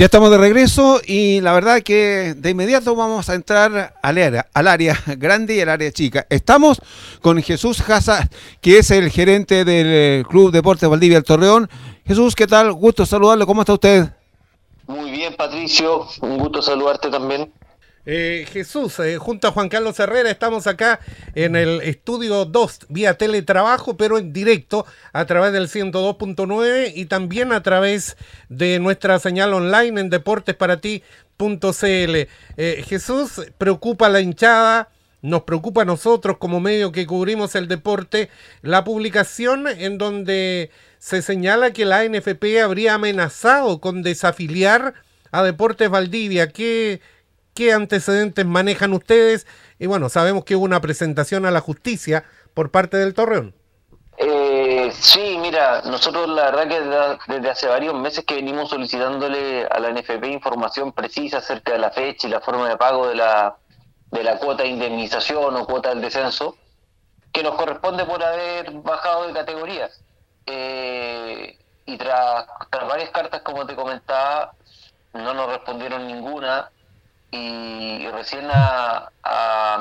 Ya estamos de regreso y la verdad que de inmediato vamos a entrar al área, al área grande y al área chica. Estamos con Jesús Hazard, que es el gerente del eh, Club Deportes Valdivia El Torreón. Jesús, ¿qué tal? Gusto saludarle. ¿Cómo está usted? Muy bien, Patricio. Un gusto saludarte también. Eh, Jesús, eh, junto a Juan Carlos Herrera, estamos acá en el estudio 2 vía teletrabajo, pero en directo a través del 102.9 y también a través de nuestra señal online en deportesparati.cl. Eh, Jesús, preocupa la hinchada, nos preocupa a nosotros como medio que cubrimos el deporte, la publicación en donde se señala que la NFP habría amenazado con desafiliar a Deportes Valdivia. ¿Qué, qué antecedentes manejan ustedes. Y bueno, sabemos que hubo una presentación a la justicia por parte del Torreón. Eh, sí, mira, nosotros la verdad que desde hace varios meses que venimos solicitándole a la NFP información precisa acerca de la fecha y la forma de pago de la, de la cuota de indemnización o cuota del descenso, que nos corresponde por haber bajado de categoría. Eh, y tras, tras varias cartas, como te comentaba, no nos respondieron ninguna y, recién a,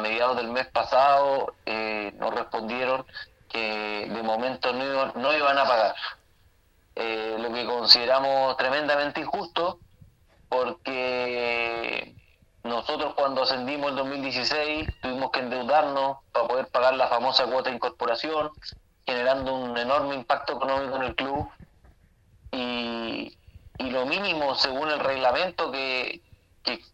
mediados del mes pasado eh, nos respondieron que de momento no, no iban a pagar. Eh, lo que consideramos tremendamente injusto porque nosotros cuando ascendimos el 2016 tuvimos que endeudarnos para poder pagar la famosa cuota de incorporación, generando un enorme impacto económico en el club y, y lo mínimo según el reglamento que,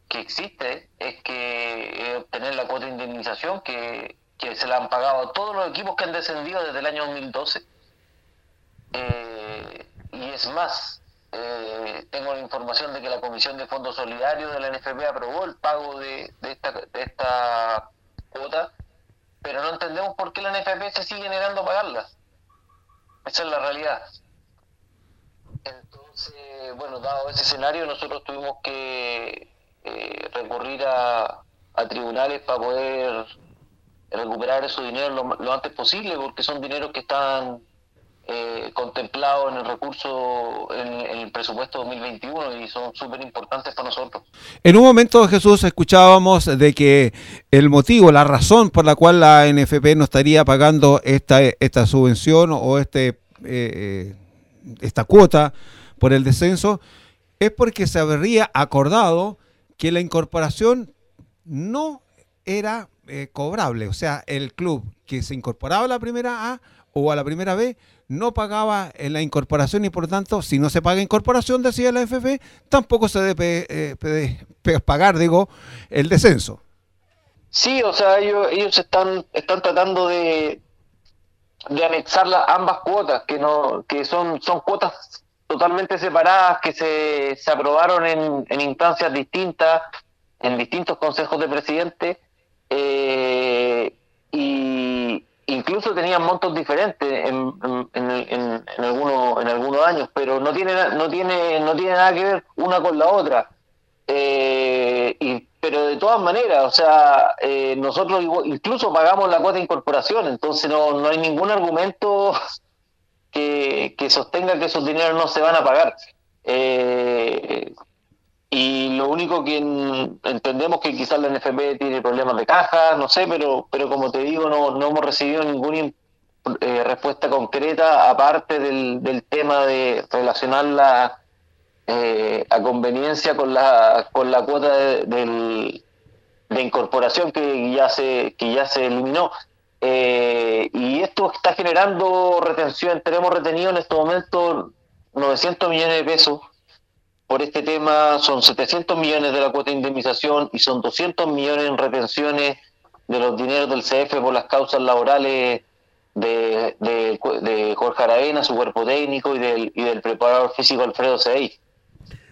que, existe es que obtener la cuota de indemnización que, se la han pagado a todos los equipos que han descendido desde el año 2012. Eh, y es más, eh, tengo la información de que la Comisión de Fondos Solidarios de la NFP aprobó el pago de, esta, de esta cuota, pero no entendemos por qué la NFP se sigue negando a pagarla. Esa es la realidad. Entonces, bueno, dado ese escenario, nosotros tuvimos que eh, recurrir a, tribunales para poder recuperar esos dinero lo, antes posible, porque son dineros que están eh, contemplados en el recurso, en, el presupuesto 2021 y son súper importantes para nosotros. En un momento, Jesús, escuchábamos de que el motivo, la razón por la cual la NFP no estaría pagando esta, esta subvención o este, eh, esta cuota por el descenso es porque se habría acordado que la incorporación no era eh, cobrable. O sea, el club que se incorporaba a la primera A o a la primera B no pagaba en la incorporación y por tanto, si no se paga incorporación, decía la FF, tampoco se debe eh, pagar, digo, el descenso. Sí, o sea, ellos, ellos están, están tratando de, de anexar ambas cuotas, que no que son, son cuotas totalmente separadas que se, se aprobaron en, en, instancias distintas, en distintos consejos de presidente, eh, y incluso tenían montos diferentes en, en, en, algunos, en algunos años, pero no tiene, no, tiene, no tiene nada que ver una con la otra. Eh, y, pero de todas maneras, o sea, eh, nosotros incluso pagamos la cuota de incorporación, entonces no, no hay ningún argumento que, sostenga que esos dineros no se van a pagar. Eh, y lo único que entendemos que quizás la NFP tiene problemas de caja, no sé, pero, pero como te digo, no, no hemos recibido ninguna eh, respuesta concreta aparte del, del tema de relacionar la eh, a conveniencia con la con la cuota de, de incorporación que ya se que ya se eliminó eh, y esto está generando retención. Tenemos retenido en este momento 900 millones de pesos por este tema. Son 700 millones de la cuota de indemnización y son 200 millones en retenciones de los dineros del CF por las causas laborales de, de, Jorge Aravena, su cuerpo técnico y del, y del preparador físico Alfredo Sey.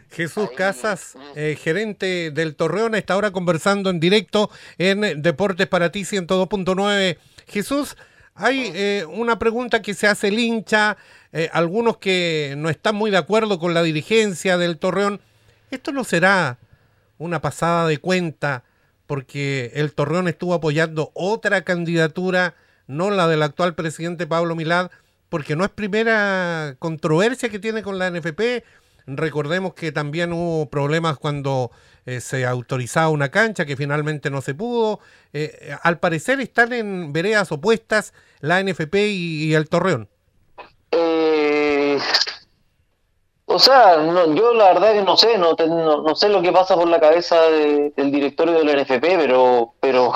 Jesús Casas, eh, gerente del Torreón, está ahora conversando en directo en Deportes para ti 102.9 Jesús, hay eh, una pregunta que se hace el hincha, eh, algunos que no están muy de acuerdo con la dirigencia del Torreón. ¿Esto no será una pasada de cuenta porque el Torreón estuvo apoyando otra candidatura, no la del actual presidente Pablo Milad, porque no es primera controversia que tiene con la NFP? Recordemos que también hubo problemas cuando eh, se autorizaba una cancha que finalmente no se pudo. Eh, al parecer están en veredas opuestas la NFP y, el Torreón. Eh, o sea, yo la verdad que no sé, no, no, sé lo que pasa por la cabeza del directorio de la NFP, pero, pero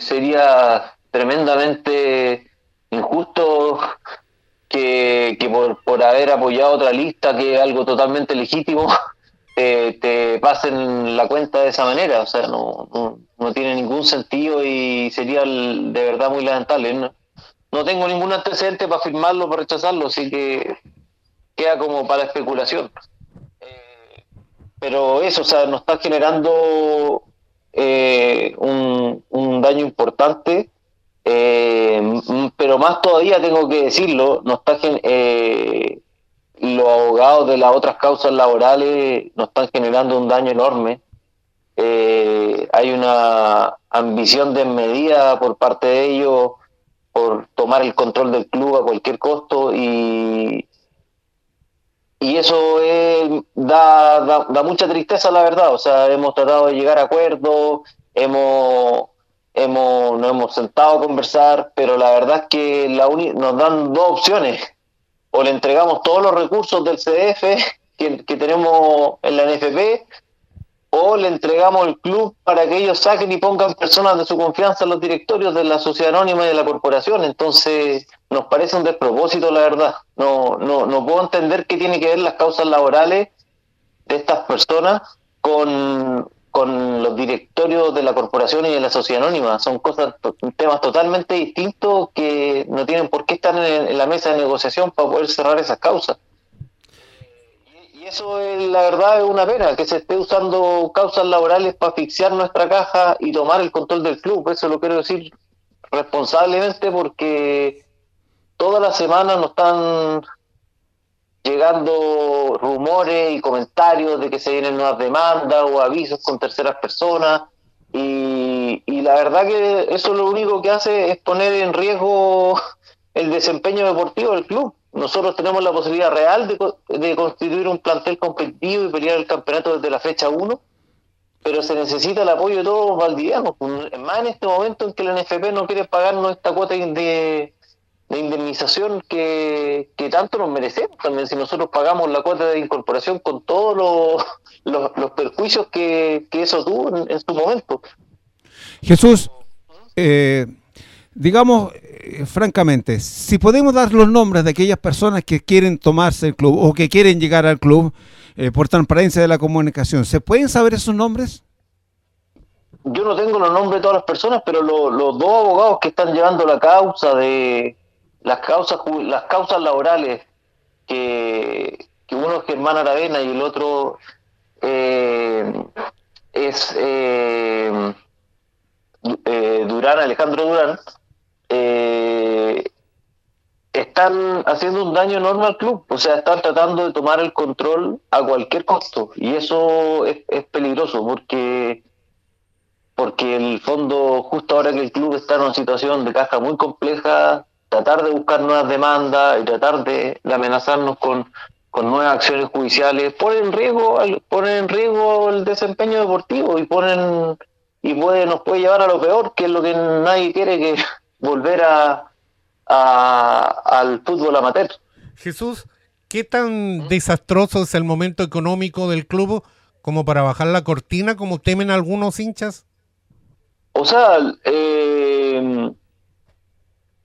sería tremendamente injusto que, por, por, haber apoyado otra lista, que es algo totalmente legítimo, te pasen la cuenta de esa manera. O sea, no, no, tiene ningún sentido y sería de verdad muy lamentable. ¿no? no tengo ningún antecedente para firmarlo, para rechazarlo, así que queda como para especulación. Eh, pero eso, o sea, nos está generando eh, un, un daño importante eh, pero más todavía tengo que decirlo, nos está eh, los abogados de las otras causas laborales nos están generando un daño enorme. Eh, hay una ambición desmedida por parte de ellos por tomar el control del club a cualquier costo y, y eso da, da, da mucha tristeza, la verdad. O sea, hemos tratado de llegar a acuerdos, hemos hemos, nos hemos sentado a conversar, pero la verdad es que la nos dan dos opciones. O le entregamos todos los recursos del CDF que, que tenemos en la NFP, o le entregamos el club para que ellos saquen y pongan personas de su confianza en los directorios de la sociedad anónima y de la corporación. Entonces, nos parece un despropósito, la verdad. No, no, no puedo entender qué tiene que ver las causas laborales de estas personas con, con los directorios de la corporación y de la sociedad anónima. Son cosas, temas totalmente distintos que no tienen por qué estar en, la mesa de negociación para poder cerrar esas causas. Y, eso, es, la verdad, es una pena, que se esté usando causas laborales para asfixiar nuestra caja y tomar el control del club. Eso lo quiero decir responsablemente porque todas las semanas nos están llegando rumores y comentarios de que se vienen nuevas demandas o avisos con terceras personas y, y, la verdad que eso lo único que hace es poner en riesgo el desempeño deportivo del club. Nosotros tenemos la posibilidad real de, de constituir un plantel competitivo y pelear el campeonato desde la fecha 1, pero se necesita el apoyo de todos los valdivianos, más en este momento en que la NFP no quiere pagarnos esta cuota de, de indemnización que, tanto nos merecemos también si nosotros pagamos la cuota de incorporación con todos los, los, perjuicios que, eso tuvo en, su momento. Jesús, eh, digamos eh, francamente, si podemos dar los nombres de aquellas personas que quieren tomarse el club o que quieren llegar al club eh, por transparencia de la comunicación, ¿se pueden saber esos nombres? Yo no tengo los nombres de todas las personas, pero los dos abogados que están llevando la causa de, las causas las causas laborales que, uno es Germán Aravena y el otro eh, es eh, eh, Durán, Alejandro Durán, están haciendo un daño enorme al club, o sea, están tratando de tomar el control a cualquier costo. Y eso es, es peligroso porque porque el fondo justo ahora que el club está en una situación de caja muy compleja tratar de buscar nuevas demandas y tratar de, amenazarnos con, nuevas acciones judiciales, ponen en riesgo, ponen en riesgo el desempeño deportivo y ponen y puede, nos puede llevar a lo peor, que es lo que nadie quiere que volver a, al fútbol amateur. Jesús, ¿qué tan desastroso es el momento económico del club como para bajar la cortina, como temen algunos hinchas? O sea, eh,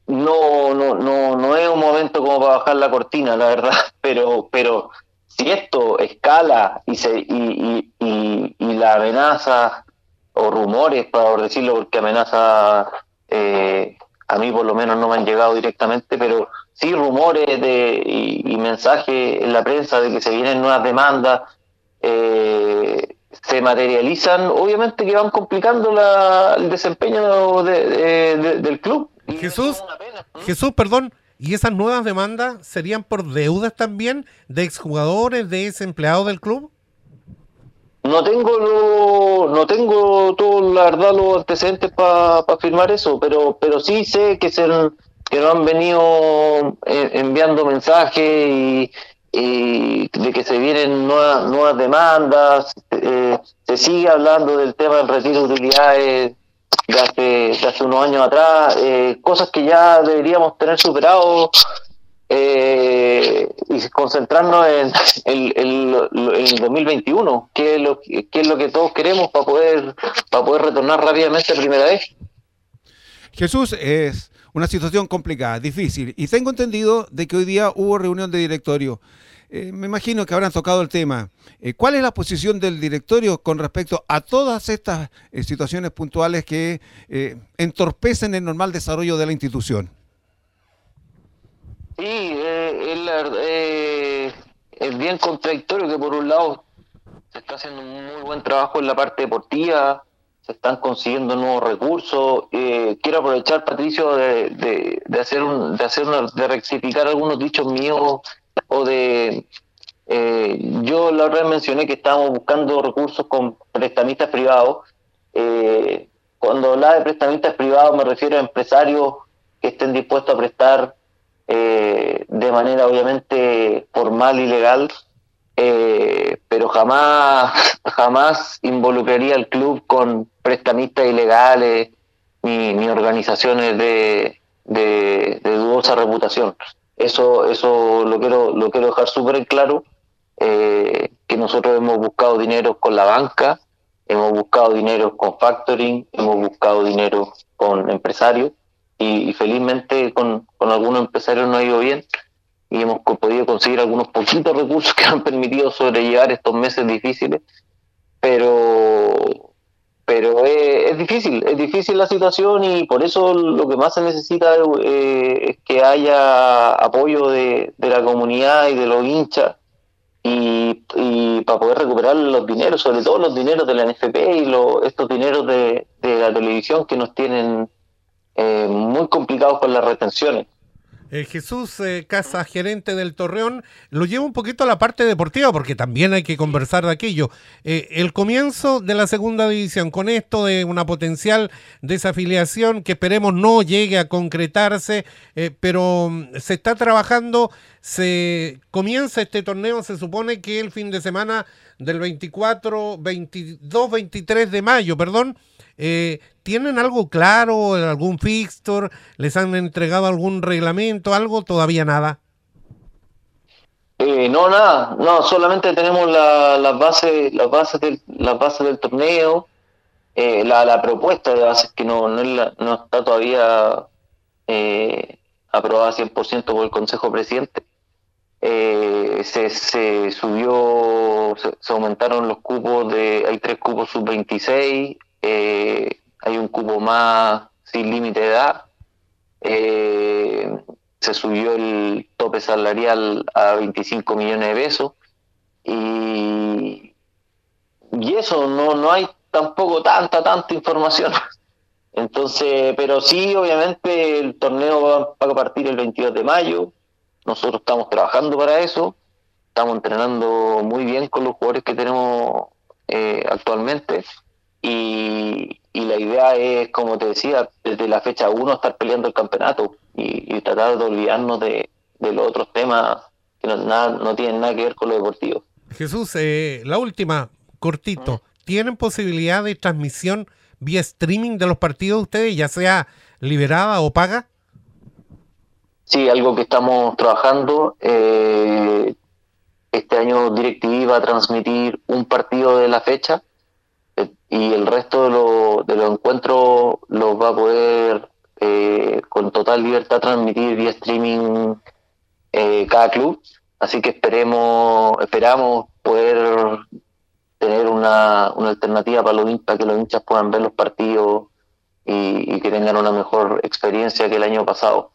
no, no, no, no es un momento como para bajar la cortina, la verdad, pero, pero si esto escala y se y, y, y, la amenaza o rumores, para decirlo, porque amenaza eh, a mí por lo menos no me han llegado directamente, pero sí rumores de, y, mensajes en la prensa de que se vienen nuevas demandas, eh, se materializan, obviamente que van complicando la, el desempeño del club. Jesús, Jesús, perdón, ¿y esas nuevas demandas serían por deudas también de exjugadores, de ex empleados del club? No tengo lo, no tengo todo la verdad los antecedentes para firmar eso, pero pero sí sé que se que nos han venido eh, enviando mensajes y, y de que se vienen nuevas, nuevas demandas, eh, se sigue hablando del tema del retiro de utilidades de hace, hace unos años atrás, eh, cosas que ya deberíamos tener superado eh, y concentrarnos en, el 2021, que es, lo, que es lo que todos queremos para poder, para poder retornar rápidamente primera vez. Jesús, es una situación complicada, difícil, y tengo entendido de que hoy día hubo reunión de directorio. Eh, me imagino que habrán tocado el tema. Eh, ¿Cuál es la posición del directorio con respecto a todas estas eh, situaciones puntuales que entorpecen el normal desarrollo de la institución? Sí, es, es bien contradictorio que por un lado se está haciendo un muy buen trabajo en la parte deportiva, se están consiguiendo nuevos recursos. Eh, quiero aprovechar, Patricio, de, de, hacer un, de hacer de rectificar algunos dichos míos o de eh, yo la otra vez mencioné que estábamos buscando recursos con prestamistas privados. Eh, cuando hablaba de prestamistas privados me refiero a empresarios que estén dispuestos a prestar de manera obviamente formal y legal eh, pero jamás, jamás involucraría al club con prestamistas ilegales ni, ni organizaciones de, de, dudosa reputación. Eso, eso lo quiero, lo quiero dejar súper claro, eh, que nosotros hemos buscado dinero con la banca, hemos buscado dinero con factoring, hemos buscado dinero con empresarios y, felizmente con, con algunos empresarios no ha ido bien y hemos podido conseguir algunos poquitos recursos que han permitido sobrellevar estos meses difíciles, pero pero es, difícil, es difícil la situación y por eso lo que más se necesita eh, es que haya apoyo de, la comunidad y de los hinchas y, para poder recuperar los dineros, sobre todo los dineros de la NFP y estos dineros de, la televisión que nos tienen eh, muy complicados con las retenciones. Eh, Jesús eh, Casa, gerente del Torreón, lo llevo un poquito a la parte deportiva porque también hay que conversar de aquello. Eh, el comienzo de la segunda división, con esto de una potencial desafiliación que esperemos no llegue a concretarse, pero mm, se está trabajando, se comienza este torneo, se supone que el fin de semana del 24, 22, 23 de mayo, perdón, eh, ¿Tienen algo claro, algún fixture? ¿Les han entregado algún reglamento? ¿Algo? Todavía nada. Eh, no, nada, no, solamente tenemos las bases, las bases del, del torneo, eh, la, propuesta de bases que no, no, está todavía eh, aprobada 100% por el Consejo Presidente. Se, se subió, se, aumentaron los cupos de, hay tres cupos sub 26, eh, hay un cubo más sin límite de edad, eh, se subió el tope salarial a 25 millones de pesos. Y, y eso no, no hay tampoco tanta, tanta información. Entonces, pero sí, obviamente el torneo va, a partir el 22 de mayo, nosotros estamos trabajando para eso, estamos entrenando muy bien con los jugadores que tenemos eh, actualmente y, la idea es, como te decía, desde la fecha 1 estar peleando el campeonato y, tratar de olvidarnos de, los otros temas que no, tienen nada que ver con lo deportivo. Jesús, eh, la última, cortito. ¿Tienen posibilidad de transmisión vía streaming de los partidos de ustedes, ya sea liberada o paga? Sí, algo que estamos trabajando. Eh, este año DirecTV va a transmitir un partido de la fecha y el resto de, los encuentros los va a poder eh, con total libertad transmitir vía streaming eh, cada club. Así que esperemos, esperamos poder tener una, una alternativa para, los, para que los hinchas puedan ver los partidos y, y que tengan una mejor experiencia que el año pasado.